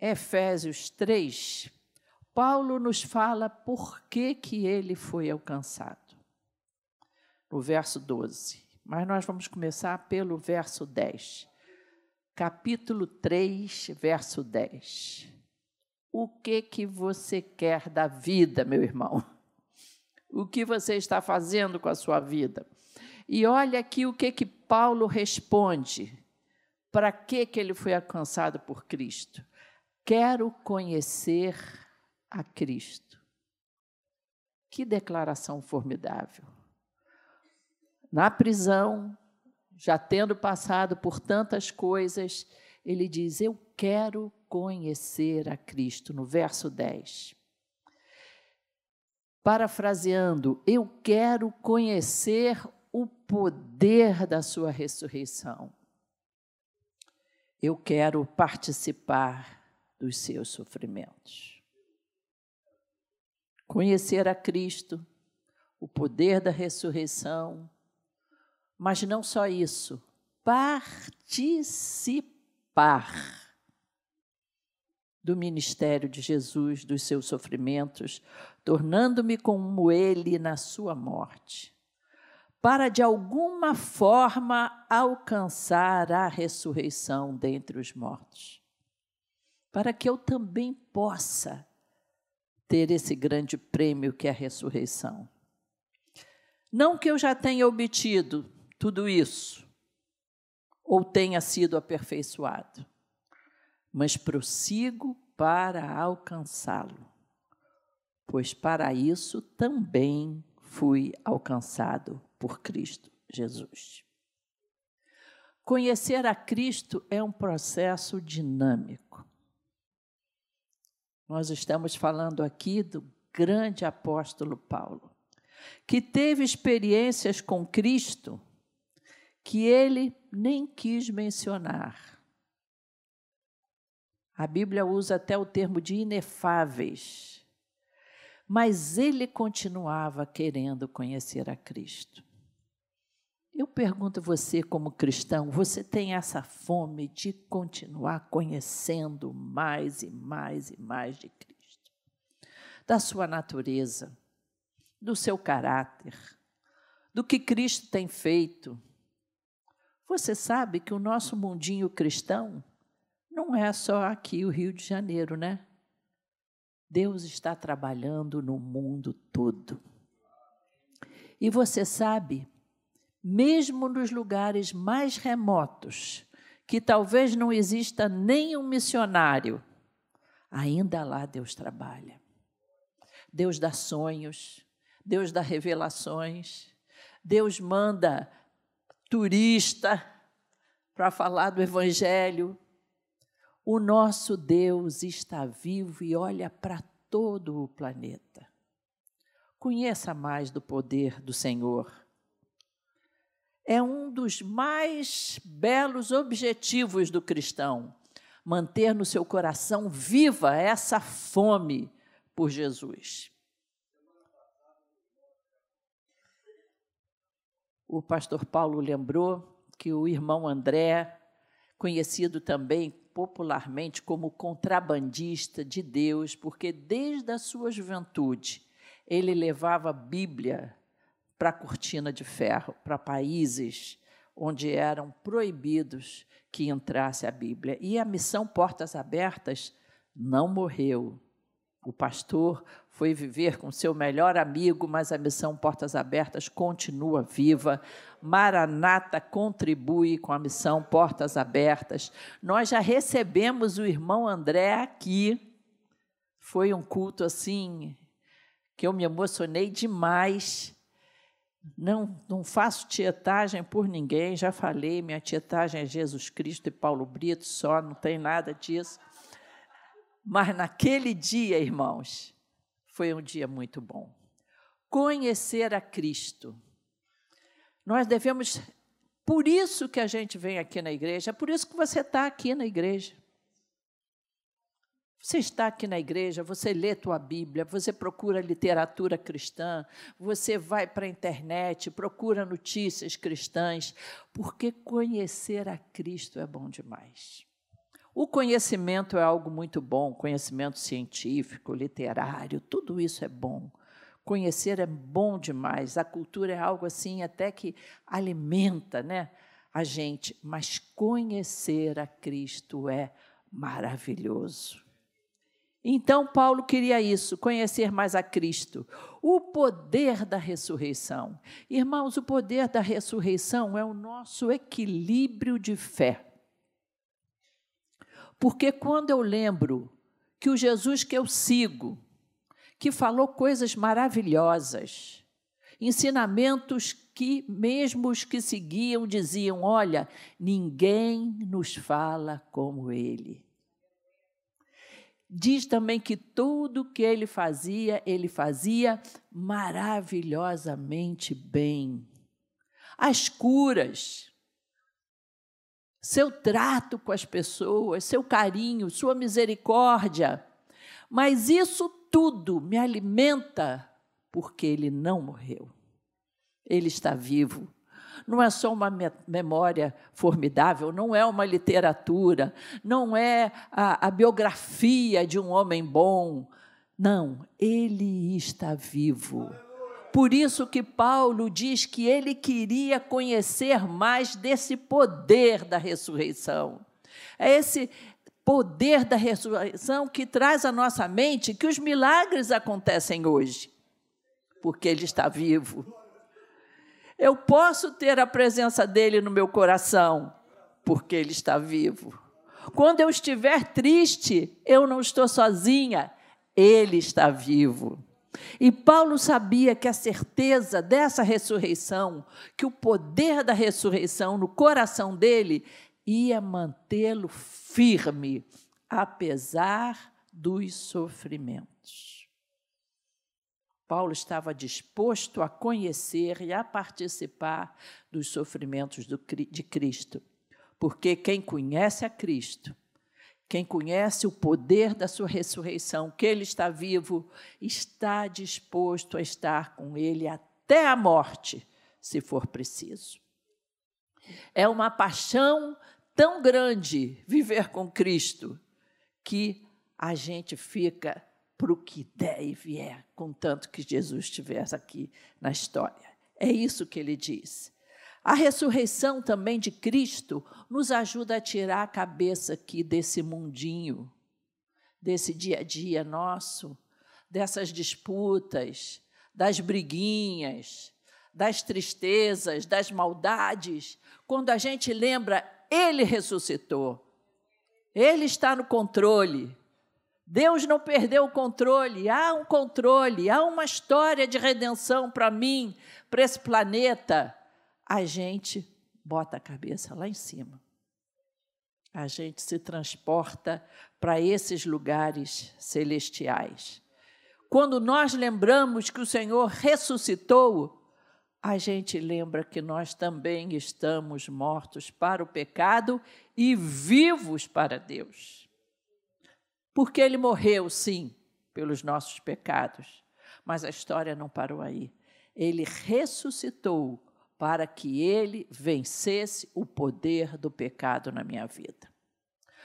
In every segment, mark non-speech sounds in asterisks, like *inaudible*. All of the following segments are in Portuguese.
Efésios 3, Paulo nos fala por que, que ele foi alcançado. No verso 12. Mas nós vamos começar pelo verso 10. Capítulo 3, verso 10. O que que você quer da vida, meu irmão? O que você está fazendo com a sua vida? E olha aqui o que que Paulo responde. Para que que ele foi alcançado por Cristo? Quero conhecer a Cristo. Que declaração formidável. Na prisão, já tendo passado por tantas coisas, ele diz: Eu quero conhecer a Cristo, no verso 10. Parafraseando, eu quero conhecer o poder da sua ressurreição. Eu quero participar dos seus sofrimentos. Conhecer a Cristo, o poder da ressurreição, mas não só isso, participar do ministério de Jesus, dos seus sofrimentos, tornando-me como ele na sua morte, para de alguma forma alcançar a ressurreição dentre os mortos, para que eu também possa ter esse grande prêmio que é a ressurreição. Não que eu já tenha obtido tudo isso, ou tenha sido aperfeiçoado, mas prossigo para alcançá-lo, pois para isso também fui alcançado por Cristo Jesus. Conhecer a Cristo é um processo dinâmico. Nós estamos falando aqui do grande apóstolo Paulo, que teve experiências com Cristo que ele nem quis mencionar. A Bíblia usa até o termo de inefáveis. Mas ele continuava querendo conhecer a Cristo. Eu pergunto a você, como cristão, você tem essa fome de continuar conhecendo mais e mais e mais de Cristo? Da sua natureza, do seu caráter, do que Cristo tem feito. Você sabe que o nosso mundinho cristão não é só aqui o Rio de Janeiro, né? Deus está trabalhando no mundo todo. E você sabe mesmo nos lugares mais remotos, que talvez não exista nenhum missionário, ainda lá Deus trabalha. Deus dá sonhos, Deus dá revelações, Deus manda turista para falar do Evangelho. O nosso Deus está vivo e olha para todo o planeta. Conheça mais do poder do Senhor é um dos mais belos objetivos do cristão, manter no seu coração viva essa fome por Jesus. O pastor Paulo lembrou que o irmão André, conhecido também popularmente como contrabandista de Deus, porque desde a sua juventude ele levava a Bíblia para a cortina de ferro, para países onde eram proibidos que entrasse a Bíblia. E a missão Portas Abertas não morreu. O pastor foi viver com seu melhor amigo, mas a missão Portas Abertas continua viva. Maranata contribui com a missão Portas Abertas. Nós já recebemos o irmão André aqui. Foi um culto assim que eu me emocionei demais não, não faço tietagem por ninguém, já falei, minha tietagem é Jesus Cristo e Paulo Brito só, não tem nada disso. Mas naquele dia, irmãos, foi um dia muito bom. Conhecer a Cristo. Nós devemos, por isso que a gente vem aqui na igreja, é por isso que você está aqui na igreja. Você está aqui na igreja, você lê tua Bíblia, você procura literatura cristã, você vai para a internet, procura notícias cristãs, porque conhecer a Cristo é bom demais. O conhecimento é algo muito bom, conhecimento científico, literário, tudo isso é bom. Conhecer é bom demais. A cultura é algo assim até que alimenta, né, a gente, mas conhecer a Cristo é maravilhoso. Então, Paulo queria isso, conhecer mais a Cristo. O poder da ressurreição. Irmãos, o poder da ressurreição é o nosso equilíbrio de fé. Porque quando eu lembro que o Jesus que eu sigo, que falou coisas maravilhosas, ensinamentos que mesmo os que seguiam diziam: olha, ninguém nos fala como ele. Diz também que tudo que ele fazia, ele fazia maravilhosamente bem. As curas, seu trato com as pessoas, seu carinho, sua misericórdia. Mas isso tudo me alimenta porque ele não morreu. Ele está vivo. Não é só uma memória formidável, não é uma literatura, não é a, a biografia de um homem bom. Não, ele está vivo. Por isso que Paulo diz que ele queria conhecer mais desse poder da ressurreição. É esse poder da ressurreição que traz à nossa mente que os milagres acontecem hoje, porque ele está vivo. Eu posso ter a presença dele no meu coração, porque ele está vivo. Quando eu estiver triste, eu não estou sozinha, ele está vivo. E Paulo sabia que a certeza dessa ressurreição, que o poder da ressurreição no coração dele ia mantê-lo firme, apesar dos sofrimentos. Paulo estava disposto a conhecer e a participar dos sofrimentos de Cristo, porque quem conhece a Cristo quem conhece o poder da sua ressurreição, que ele está vivo, está disposto a estar com ele até a morte, se for preciso. É uma paixão tão grande viver com Cristo que a gente fica para o que der e vier, contanto que Jesus estivesse aqui na história. É isso que ele diz. A ressurreição também de Cristo nos ajuda a tirar a cabeça aqui desse mundinho, desse dia a dia nosso, dessas disputas, das briguinhas, das tristezas, das maldades. Quando a gente lembra, Ele ressuscitou, Ele está no controle. Deus não perdeu o controle, há um controle, há uma história de redenção para mim, para esse planeta a gente bota a cabeça lá em cima. A gente se transporta para esses lugares celestiais. Quando nós lembramos que o Senhor ressuscitou, a gente lembra que nós também estamos mortos para o pecado e vivos para Deus. Porque ele morreu, sim, pelos nossos pecados, mas a história não parou aí. Ele ressuscitou para que ele vencesse o poder do pecado na minha vida.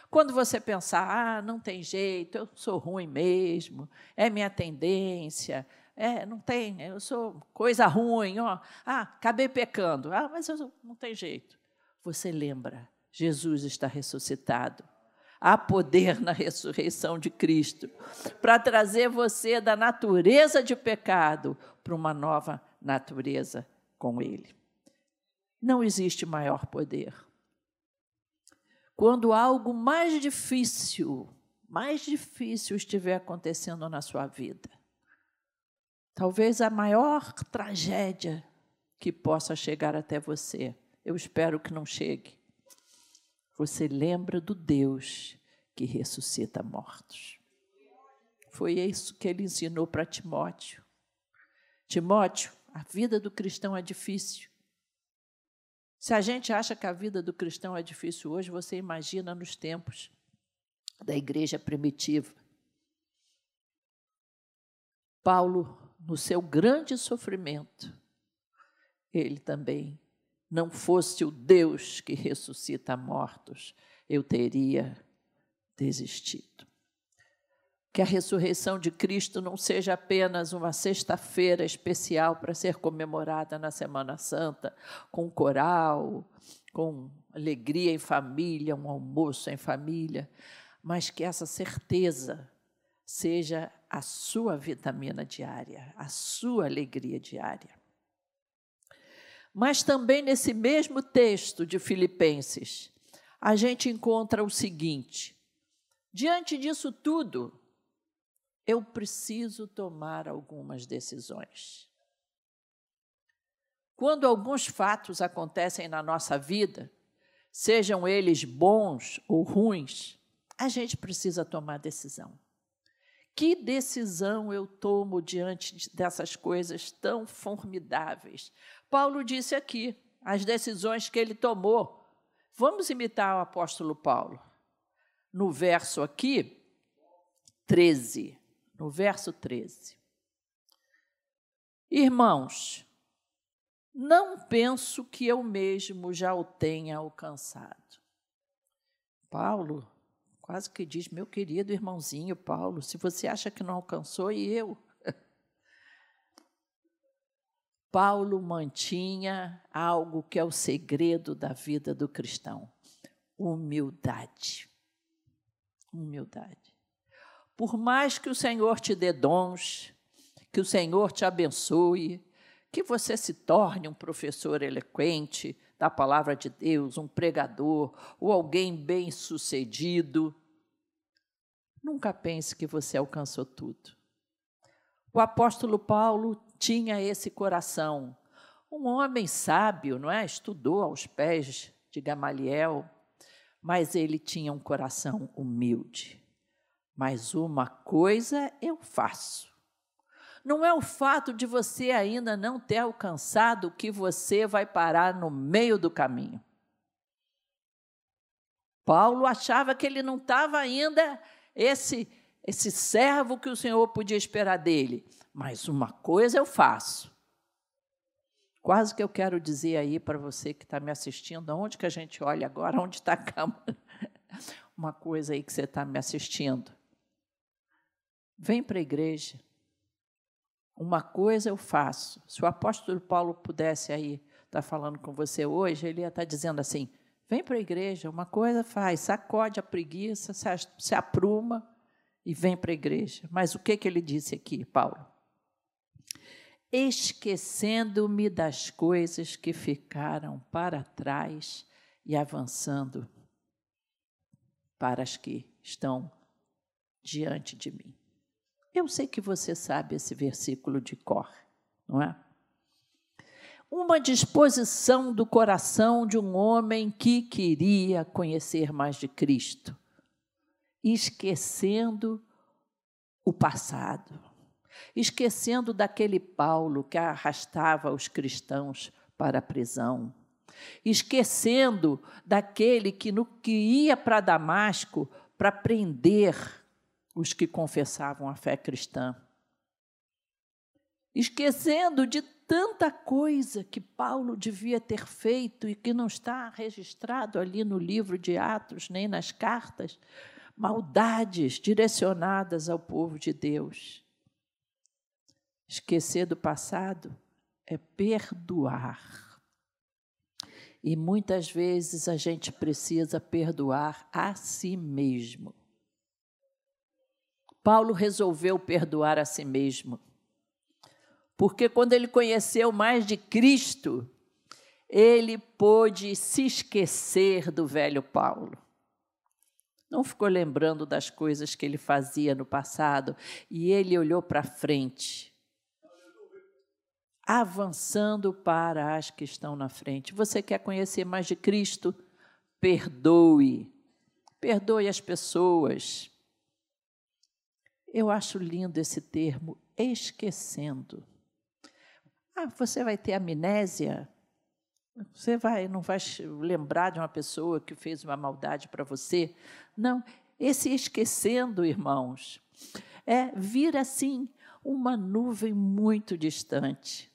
Quando você pensar, ah, não tem jeito, eu sou ruim mesmo, é minha tendência, é, não tem, eu sou coisa ruim, ó, ah, acabei pecando, ah, mas eu, não tem jeito. Você lembra, Jesus está ressuscitado. Há poder na ressurreição de Cristo para trazer você da natureza de pecado para uma nova natureza com Ele não existe maior poder. Quando algo mais difícil, mais difícil estiver acontecendo na sua vida, talvez a maior tragédia que possa chegar até você, eu espero que não chegue. Você lembra do Deus que ressuscita mortos. Foi isso que ele ensinou para Timóteo. Timóteo, a vida do cristão é difícil, se a gente acha que a vida do cristão é difícil hoje, você imagina nos tempos da igreja primitiva. Paulo, no seu grande sofrimento, ele também não fosse o Deus que ressuscita mortos, eu teria desistido. Que a ressurreição de Cristo não seja apenas uma sexta-feira especial para ser comemorada na Semana Santa, com coral, com alegria em família, um almoço em família, mas que essa certeza seja a sua vitamina diária, a sua alegria diária. Mas também nesse mesmo texto de Filipenses, a gente encontra o seguinte: diante disso tudo, eu preciso tomar algumas decisões. Quando alguns fatos acontecem na nossa vida, sejam eles bons ou ruins, a gente precisa tomar decisão. Que decisão eu tomo diante dessas coisas tão formidáveis? Paulo disse aqui as decisões que ele tomou. Vamos imitar o apóstolo Paulo. No verso aqui, 13. No verso 13. Irmãos, não penso que eu mesmo já o tenha alcançado. Paulo quase que diz: Meu querido irmãozinho Paulo, se você acha que não alcançou, e eu. *laughs* Paulo mantinha algo que é o segredo da vida do cristão: humildade. Humildade. Por mais que o Senhor te dê dons, que o Senhor te abençoe, que você se torne um professor eloquente, da palavra de Deus, um pregador ou alguém bem-sucedido, nunca pense que você alcançou tudo. O apóstolo Paulo tinha esse coração. Um homem sábio, não é? Estudou aos pés de Gamaliel, mas ele tinha um coração humilde. Mas uma coisa eu faço não é o fato de você ainda não ter alcançado que você vai parar no meio do caminho. Paulo achava que ele não estava ainda esse esse servo que o Senhor podia esperar dele. Mas uma coisa eu faço. Quase que eu quero dizer aí para você que está me assistindo, aonde que a gente olha agora, onde está a câmera? *laughs* Uma coisa aí que você está me assistindo. Vem para a igreja. Uma coisa eu faço. Se o apóstolo Paulo pudesse aí estar tá falando com você hoje, ele ia estar tá dizendo assim: vem para a igreja, uma coisa faz, sacode a preguiça, se apruma e vem para a igreja. Mas o que, que ele disse aqui, Paulo? Esquecendo-me das coisas que ficaram para trás e avançando para as que estão diante de mim. Eu sei que você sabe esse versículo de cor, não é? Uma disposição do coração de um homem que queria conhecer mais de Cristo, esquecendo o passado, esquecendo daquele Paulo que arrastava os cristãos para a prisão, esquecendo daquele que, no, que ia para Damasco para prender os que confessavam a fé cristã. Esquecendo de tanta coisa que Paulo devia ter feito e que não está registrado ali no livro de Atos, nem nas cartas, maldades direcionadas ao povo de Deus. Esquecer do passado é perdoar. E muitas vezes a gente precisa perdoar a si mesmo. Paulo resolveu perdoar a si mesmo. Porque quando ele conheceu mais de Cristo, ele pôde se esquecer do velho Paulo. Não ficou lembrando das coisas que ele fazia no passado e ele olhou para frente, avançando para as que estão na frente. Você quer conhecer mais de Cristo? Perdoe. Perdoe as pessoas. Eu acho lindo esse termo, esquecendo. Ah, você vai ter amnésia? Você vai, não vai lembrar de uma pessoa que fez uma maldade para você? Não, esse esquecendo, irmãos, é vir assim uma nuvem muito distante.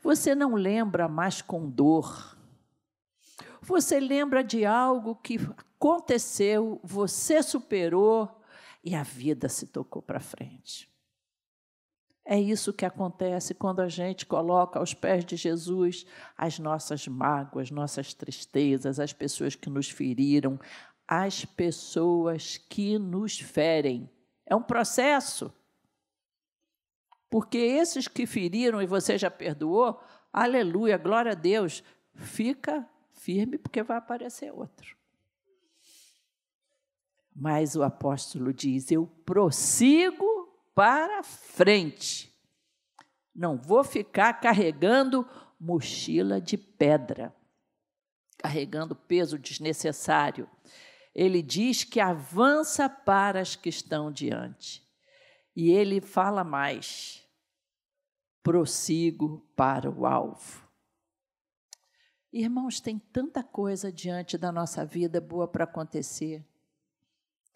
Você não lembra mais com dor. Você lembra de algo que aconteceu, você superou e a vida se tocou para frente. É isso que acontece quando a gente coloca aos pés de Jesus as nossas mágoas, nossas tristezas, as pessoas que nos feriram, as pessoas que nos ferem. É um processo. Porque esses que feriram e você já perdoou, aleluia, glória a Deus, fica firme porque vai aparecer outro. Mas o apóstolo diz: Eu prossigo para frente. Não vou ficar carregando mochila de pedra, carregando peso desnecessário. Ele diz que avança para as que estão diante. E ele fala mais: prossigo para o alvo. Irmãos, tem tanta coisa diante da nossa vida boa para acontecer.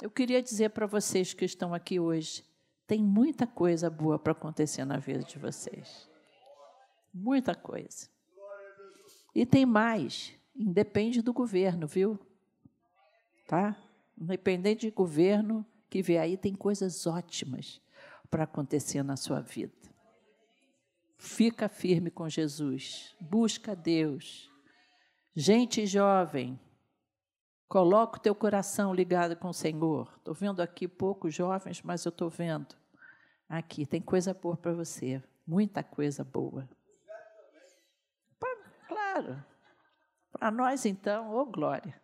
Eu queria dizer para vocês que estão aqui hoje: tem muita coisa boa para acontecer na vida de vocês. Muita coisa. E tem mais. Independe do governo, viu? Tá? Independente de governo que vê aí, tem coisas ótimas para acontecer na sua vida. Fica firme com Jesus. Busca Deus. Gente jovem, Coloca o teu coração ligado com o Senhor. Estou vendo aqui poucos jovens, mas eu estou vendo. Aqui tem coisa boa para você. Muita coisa boa. Claro. Para nós, então, ô oh, glória.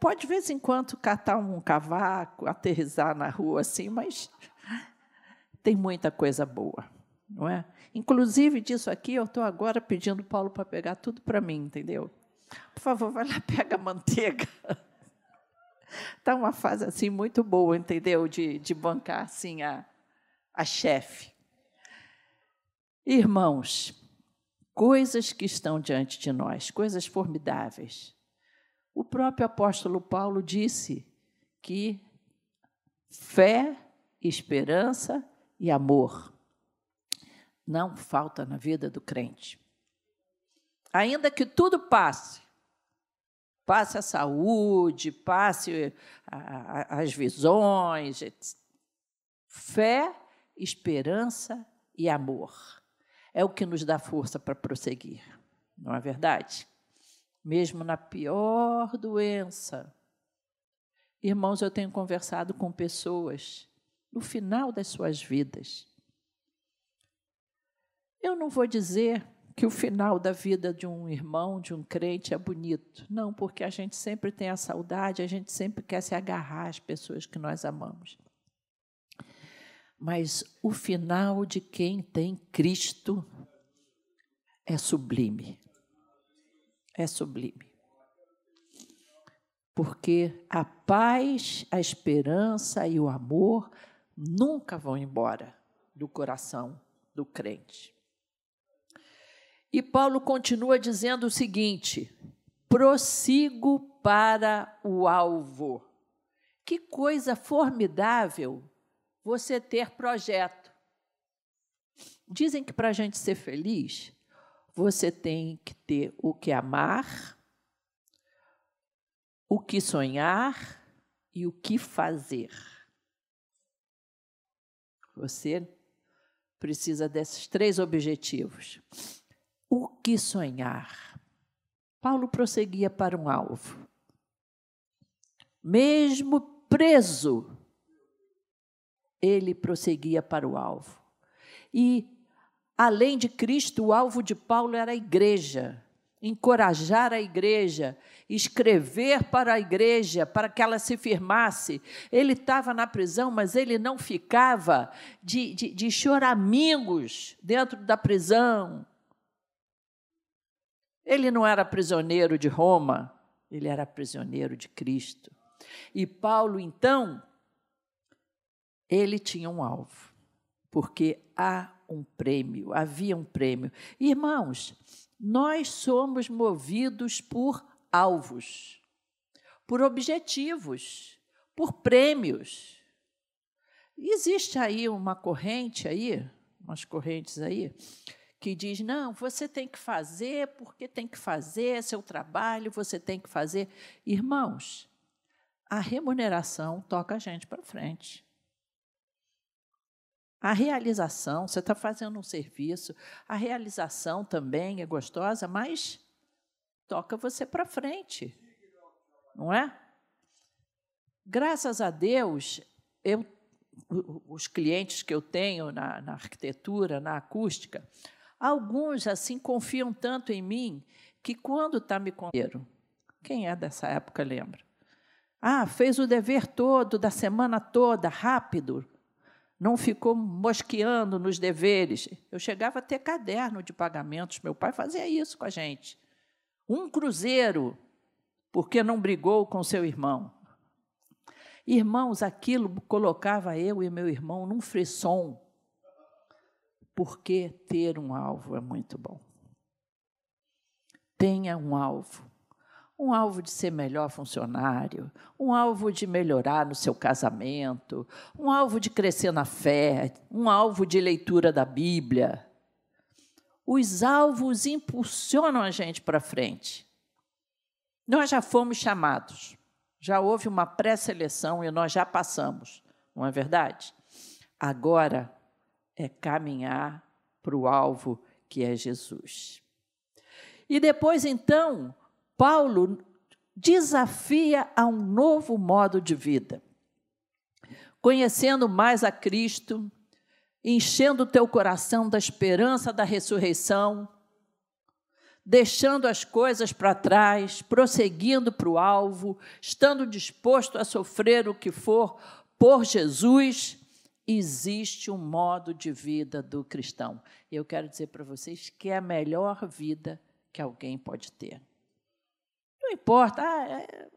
Pode, de vez em quando, catar um cavaco, aterrizar na rua assim, mas tem muita coisa boa, não é? Inclusive disso aqui, eu estou agora pedindo Paulo para pegar tudo para mim, entendeu? Por favor, vai lá, *laughs* pega a manteiga. Está uma fase assim muito boa, entendeu? De, de bancar assim a, a chefe. Irmãos, coisas que estão diante de nós, coisas formidáveis. O próprio apóstolo Paulo disse que fé, esperança e amor não falta na vida do crente. Ainda que tudo passe, passe a saúde, passe a, a, as visões, fé, esperança e amor. É o que nos dá força para prosseguir, não é verdade? Mesmo na pior doença. Irmãos, eu tenho conversado com pessoas no final das suas vidas. Eu não vou dizer que o final da vida de um irmão, de um crente, é bonito. Não, porque a gente sempre tem a saudade, a gente sempre quer se agarrar às pessoas que nós amamos. Mas o final de quem tem Cristo é sublime. É sublime. Porque a paz, a esperança e o amor nunca vão embora do coração do crente. E Paulo continua dizendo o seguinte: prossigo para o alvo. Que coisa formidável você ter projeto. Dizem que para a gente ser feliz, você tem que ter o que amar, o que sonhar e o que fazer. Você precisa desses três objetivos o que sonhar. Paulo prosseguia para um alvo. Mesmo preso, ele prosseguia para o alvo. E, além de Cristo, o alvo de Paulo era a igreja. Encorajar a igreja, escrever para a igreja, para que ela se firmasse. Ele estava na prisão, mas ele não ficava de, de, de choramingos dentro da prisão, ele não era prisioneiro de Roma, ele era prisioneiro de Cristo. E Paulo, então, ele tinha um alvo, porque há um prêmio, havia um prêmio. Irmãos, nós somos movidos por alvos, por objetivos, por prêmios. Existe aí uma corrente aí, umas correntes aí, que diz: não, você tem que fazer porque tem que fazer, é seu trabalho, você tem que fazer. Irmãos, a remuneração toca a gente para frente. A realização, você está fazendo um serviço, a realização também é gostosa, mas toca você para frente, não é? Graças a Deus, eu, os clientes que eu tenho na, na arquitetura, na acústica, alguns assim confiam tanto em mim que quando está me contando, quem é dessa época lembra? Ah, fez o dever todo, da semana toda, rápido, não ficou mosqueando nos deveres. Eu chegava a ter caderno de pagamentos, meu pai fazia isso com a gente. Um cruzeiro, porque não brigou com seu irmão. Irmãos, aquilo colocava eu e meu irmão num frisson, porque ter um alvo é muito bom. Tenha um alvo um alvo de ser melhor funcionário, um alvo de melhorar no seu casamento, um alvo de crescer na fé, um alvo de leitura da Bíblia. Os alvos impulsionam a gente para frente. Nós já fomos chamados, já houve uma pré-seleção e nós já passamos, não é verdade? Agora é caminhar para o alvo que é Jesus. E depois, então, Paulo desafia a um novo modo de vida. Conhecendo mais a Cristo, enchendo o teu coração da esperança da ressurreição, deixando as coisas para trás, prosseguindo para o alvo, estando disposto a sofrer o que for por Jesus, existe um modo de vida do cristão. E eu quero dizer para vocês que é a melhor vida que alguém pode ter. Não importa, ah, é,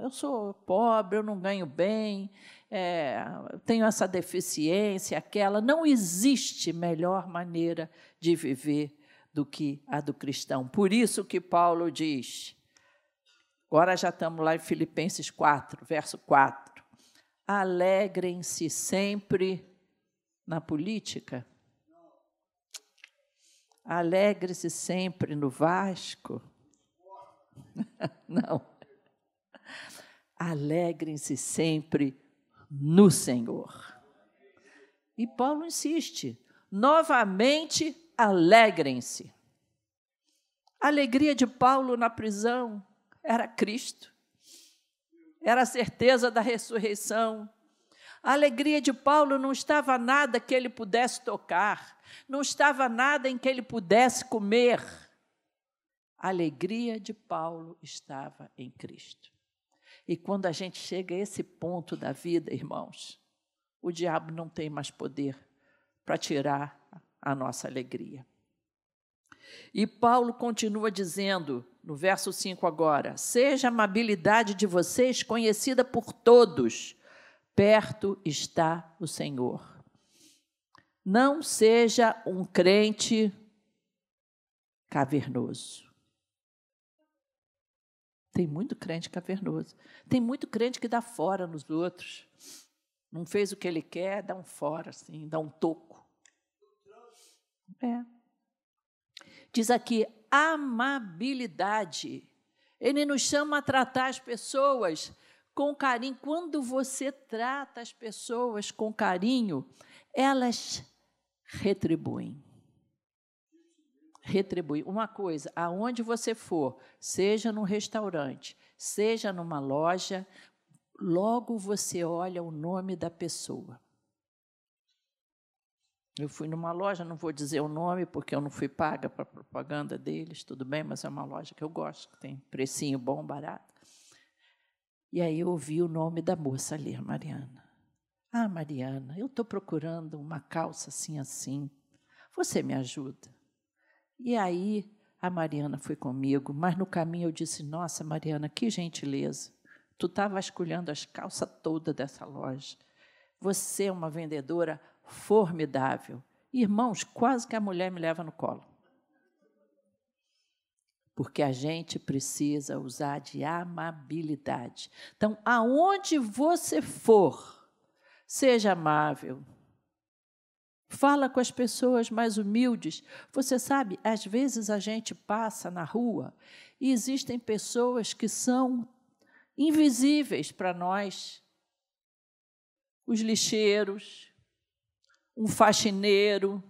eu sou pobre, eu não ganho bem, é, tenho essa deficiência, aquela. Não existe melhor maneira de viver do que a do cristão. Por isso que Paulo diz, agora já estamos lá em Filipenses 4, verso 4. Alegrem-se sempre na política. Alegre-se sempre no Vasco. *laughs* Não. Alegrem-se sempre no Senhor. E Paulo insiste: novamente alegrem-se. A alegria de Paulo na prisão era Cristo, era a certeza da ressurreição. A alegria de Paulo não estava nada que ele pudesse tocar, não estava nada em que ele pudesse comer a alegria de Paulo estava em Cristo. E quando a gente chega a esse ponto da vida, irmãos, o diabo não tem mais poder para tirar a nossa alegria. E Paulo continua dizendo, no verso 5 agora: Seja a amabilidade de vocês conhecida por todos, perto está o Senhor. Não seja um crente cavernoso. Tem muito crente cavernoso. Tem muito crente que dá fora nos outros. Não fez o que ele quer, dá um fora, assim, dá um toco. É. Diz aqui, amabilidade. Ele nos chama a tratar as pessoas com carinho. Quando você trata as pessoas com carinho, elas retribuem retribuir. Uma coisa, aonde você for, seja num restaurante, seja numa loja, logo você olha o nome da pessoa. Eu fui numa loja, não vou dizer o nome porque eu não fui paga para propaganda deles, tudo bem, mas é uma loja que eu gosto, que tem precinho bom, barato. E aí eu ouvi o nome da moça ali, a Mariana. Ah, Mariana, eu estou procurando uma calça assim, assim. Você me ajuda? E aí a Mariana foi comigo, mas no caminho eu disse: Nossa, Mariana, que gentileza. Tu está vasculhando as calças todas dessa loja. Você é uma vendedora formidável. Irmãos, quase que a mulher me leva no colo. Porque a gente precisa usar de amabilidade. Então, aonde você for, seja amável, Fala com as pessoas mais humildes. Você sabe, às vezes a gente passa na rua e existem pessoas que são invisíveis para nós. Os lixeiros, um faxineiro,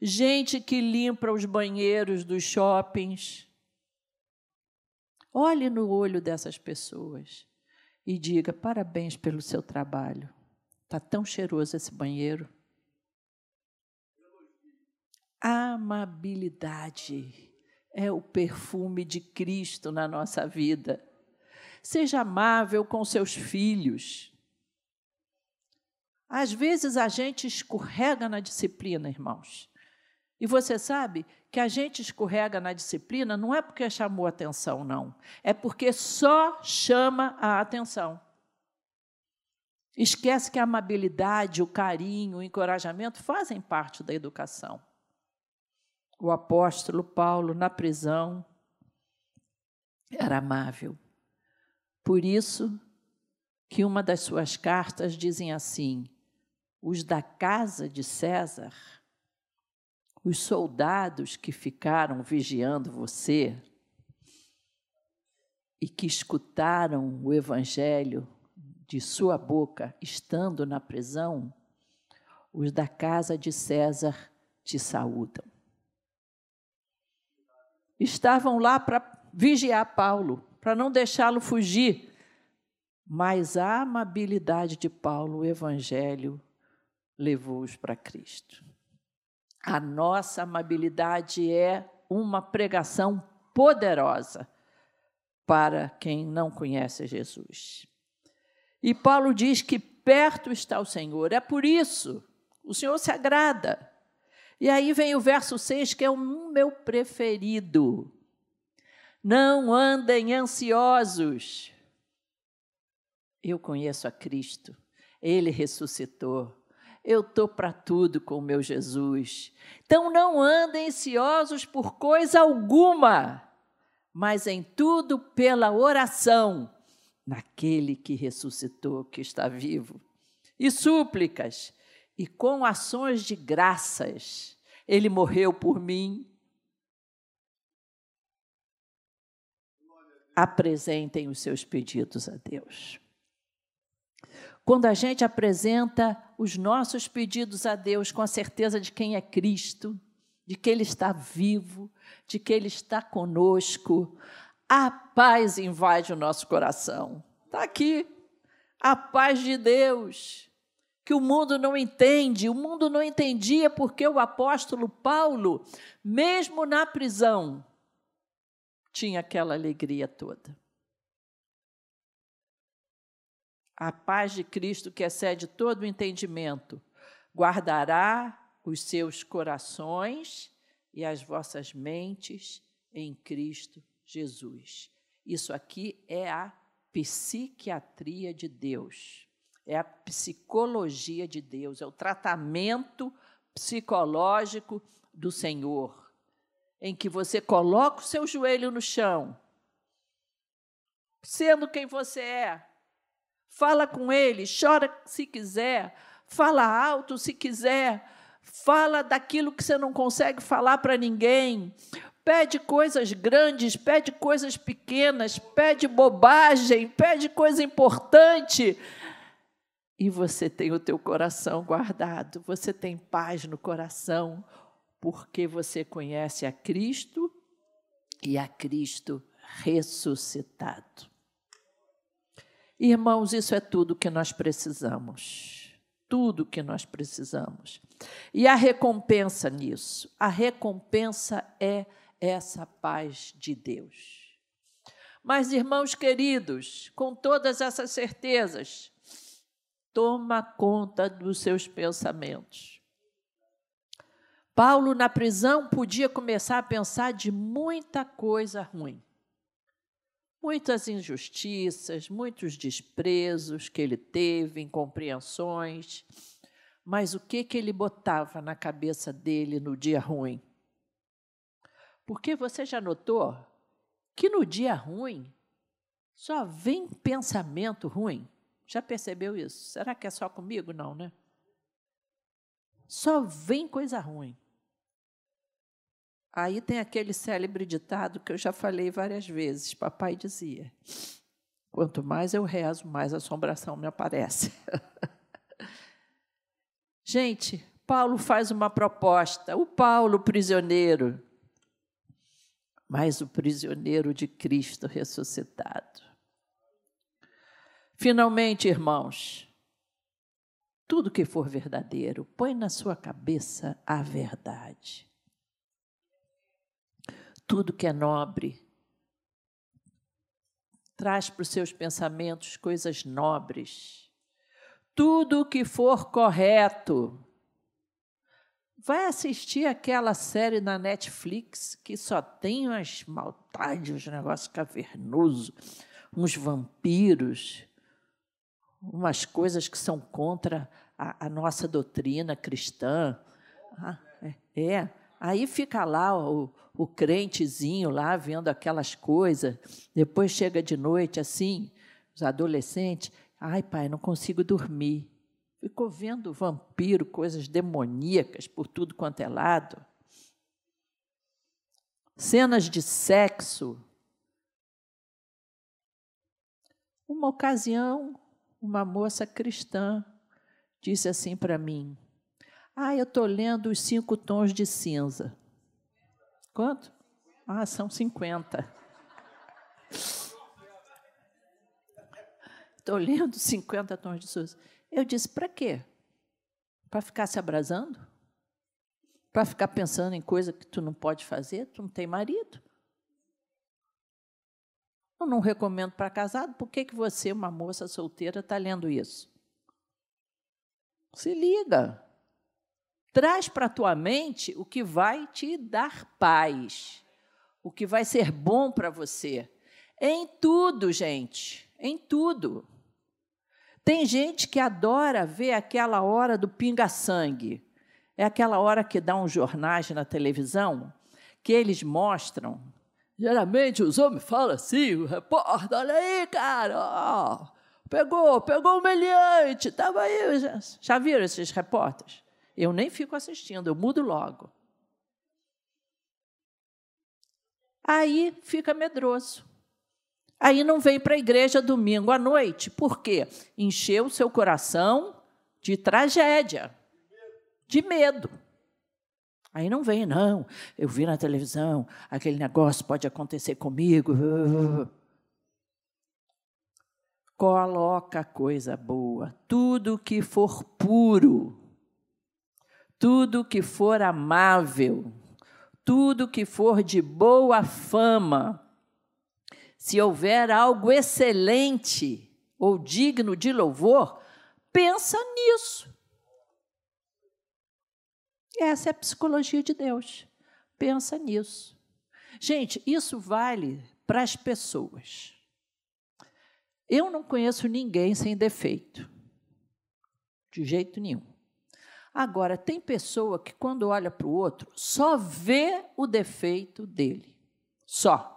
gente que limpa os banheiros dos shoppings. Olhe no olho dessas pessoas e diga: parabéns pelo seu trabalho. Está tão cheiroso esse banheiro. Amabilidade é o perfume de Cristo na nossa vida. Seja amável com seus filhos. Às vezes a gente escorrega na disciplina, irmãos. E você sabe que a gente escorrega na disciplina não é porque chamou atenção, não. É porque só chama a atenção. Esquece que a amabilidade, o carinho, o encorajamento fazem parte da educação. O apóstolo Paulo, na prisão, era amável. Por isso que uma das suas cartas dizem assim: os da casa de César os soldados que ficaram vigiando você e que escutaram o evangelho de sua boca estando na prisão, os da casa de César te saúdam. Estavam lá para vigiar Paulo, para não deixá-lo fugir. Mas a amabilidade de Paulo, o evangelho, levou-os para Cristo. A nossa amabilidade é uma pregação poderosa para quem não conhece Jesus. E Paulo diz que perto está o Senhor, é por isso o Senhor se agrada. E aí vem o verso 6, que é o meu preferido. Não andem ansiosos. Eu conheço a Cristo, ele ressuscitou eu estou para tudo com o meu Jesus. Então não andem ansiosos por coisa alguma, mas em tudo pela oração naquele que ressuscitou, que está vivo, e súplicas, e com ações de graças. Ele morreu por mim. Apresentem os seus pedidos a Deus. Quando a gente apresenta os nossos pedidos a Deus com a certeza de quem é Cristo, de que Ele está vivo, de que Ele está conosco, a paz invade o nosso coração. Está aqui. A paz de Deus, que o mundo não entende. O mundo não entendia porque o apóstolo Paulo, mesmo na prisão, tinha aquela alegria toda. A paz de Cristo, que excede todo o entendimento, guardará os seus corações e as vossas mentes em Cristo Jesus. Isso aqui é a psiquiatria de Deus, é a psicologia de Deus, é o tratamento psicológico do Senhor, em que você coloca o seu joelho no chão, sendo quem você é, Fala com ele, chora se quiser, fala alto se quiser, fala daquilo que você não consegue falar para ninguém. Pede coisas grandes, pede coisas pequenas, pede bobagem, pede coisa importante. E você tem o teu coração guardado, você tem paz no coração, porque você conhece a Cristo e a Cristo ressuscitado. Irmãos, isso é tudo que nós precisamos. Tudo que nós precisamos. E a recompensa nisso? A recompensa é essa paz de Deus. Mas, irmãos queridos, com todas essas certezas, toma conta dos seus pensamentos. Paulo, na prisão, podia começar a pensar de muita coisa ruim muitas injustiças, muitos desprezos que ele teve, incompreensões. Mas o que, que ele botava na cabeça dele no dia ruim? Porque você já notou que no dia ruim só vem pensamento ruim? Já percebeu isso? Será que é só comigo? Não, né? Só vem coisa ruim. Aí tem aquele célebre ditado que eu já falei várias vezes. Papai dizia: Quanto mais eu rezo, mais assombração me aparece. *laughs* Gente, Paulo faz uma proposta. O Paulo, prisioneiro, mas o prisioneiro de Cristo ressuscitado. Finalmente, irmãos, tudo que for verdadeiro, põe na sua cabeça a verdade. Tudo que é nobre, traz para os seus pensamentos coisas nobres. Tudo que for correto. Vai assistir aquela série na Netflix que só tem umas maldades, uns negócios cavernosos, uns vampiros, umas coisas que são contra a, a nossa doutrina cristã. Ah, é, é. Aí fica lá o, o crentezinho lá vendo aquelas coisas, depois chega de noite assim, os adolescentes, ai pai, não consigo dormir. Ficou vendo vampiro, coisas demoníacas por tudo quanto é lado. Cenas de sexo. Uma ocasião, uma moça cristã disse assim para mim: Ah, eu estou lendo os cinco tons de cinza. Quanto? Ah, são 50. Estou lendo 50 tons de cinza. Eu disse, para quê? Para ficar se abrasando? Para ficar pensando em coisa que tu não pode fazer? Tu não tem marido? Eu não recomendo para casado. Por que, que você, uma moça solteira, está lendo isso? Se liga. Traz para a tua mente o que vai te dar paz, o que vai ser bom para você. Em tudo, gente, em tudo. Tem gente que adora ver aquela hora do pinga-sangue. É aquela hora que dá um jornais na televisão, que eles mostram. Geralmente os homens falam assim, o repórter, olha aí, cara, pegou, pegou o meliante, estava aí. Já, já viram esses repórteres? Eu nem fico assistindo, eu mudo logo. Aí fica medroso. Aí não vem para a igreja domingo à noite. Por quê? Encheu o seu coração de tragédia, de medo. Aí não vem, não. Eu vi na televisão, aquele negócio pode acontecer comigo. Coloca coisa boa. Tudo que for puro, tudo que for amável, tudo que for de boa fama, se houver algo excelente ou digno de louvor, pensa nisso. Essa é a psicologia de Deus. Pensa nisso. Gente, isso vale para as pessoas. Eu não conheço ninguém sem defeito. De jeito nenhum. Agora, tem pessoa que, quando olha para o outro, só vê o defeito dele. Só.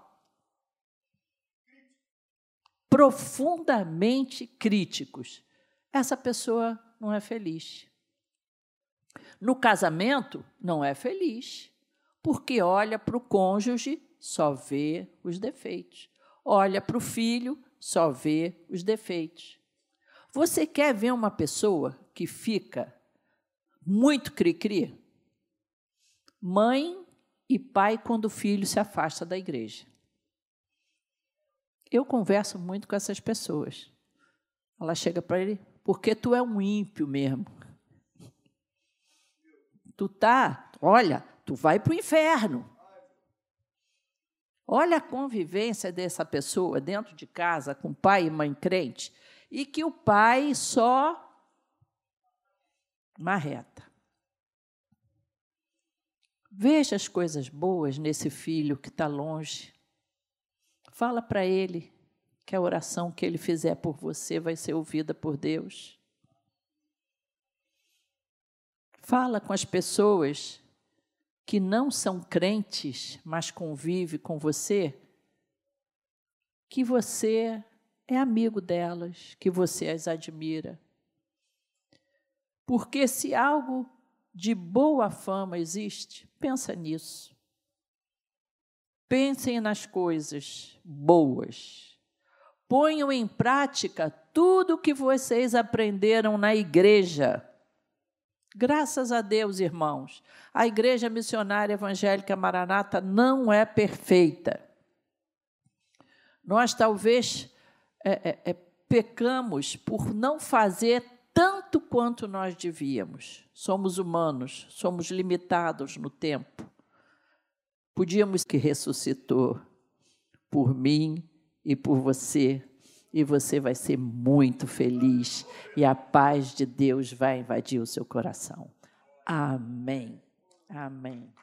Profundamente críticos. Essa pessoa não é feliz. No casamento, não é feliz, porque olha para o cônjuge, só vê os defeitos. Olha para o filho, só vê os defeitos. Você quer ver uma pessoa que fica muito cri-cri. Mãe e pai quando o filho se afasta da igreja. Eu converso muito com essas pessoas. Ela chega para ele, porque tu é um ímpio mesmo. Tu tá, olha, tu vai para o inferno. Olha a convivência dessa pessoa dentro de casa com pai e mãe crente, e que o pai só marreta. Veja as coisas boas nesse filho que está longe. Fala para ele que a oração que ele fizer por você vai ser ouvida por Deus. Fala com as pessoas que não são crentes, mas convivem com você, que você é amigo delas, que você as admira. Porque se algo de boa fama existe, pensa nisso. Pensem nas coisas boas. ponham em prática tudo o que vocês aprenderam na igreja. Graças a Deus, irmãos, a Igreja Missionária Evangélica Maranata não é perfeita. Nós talvez é, é, é, pecamos por não fazer tanto quanto nós devíamos. Somos humanos, somos limitados no tempo. Podíamos que ressuscitou por mim e por você, e você vai ser muito feliz, e a paz de Deus vai invadir o seu coração. Amém. Amém.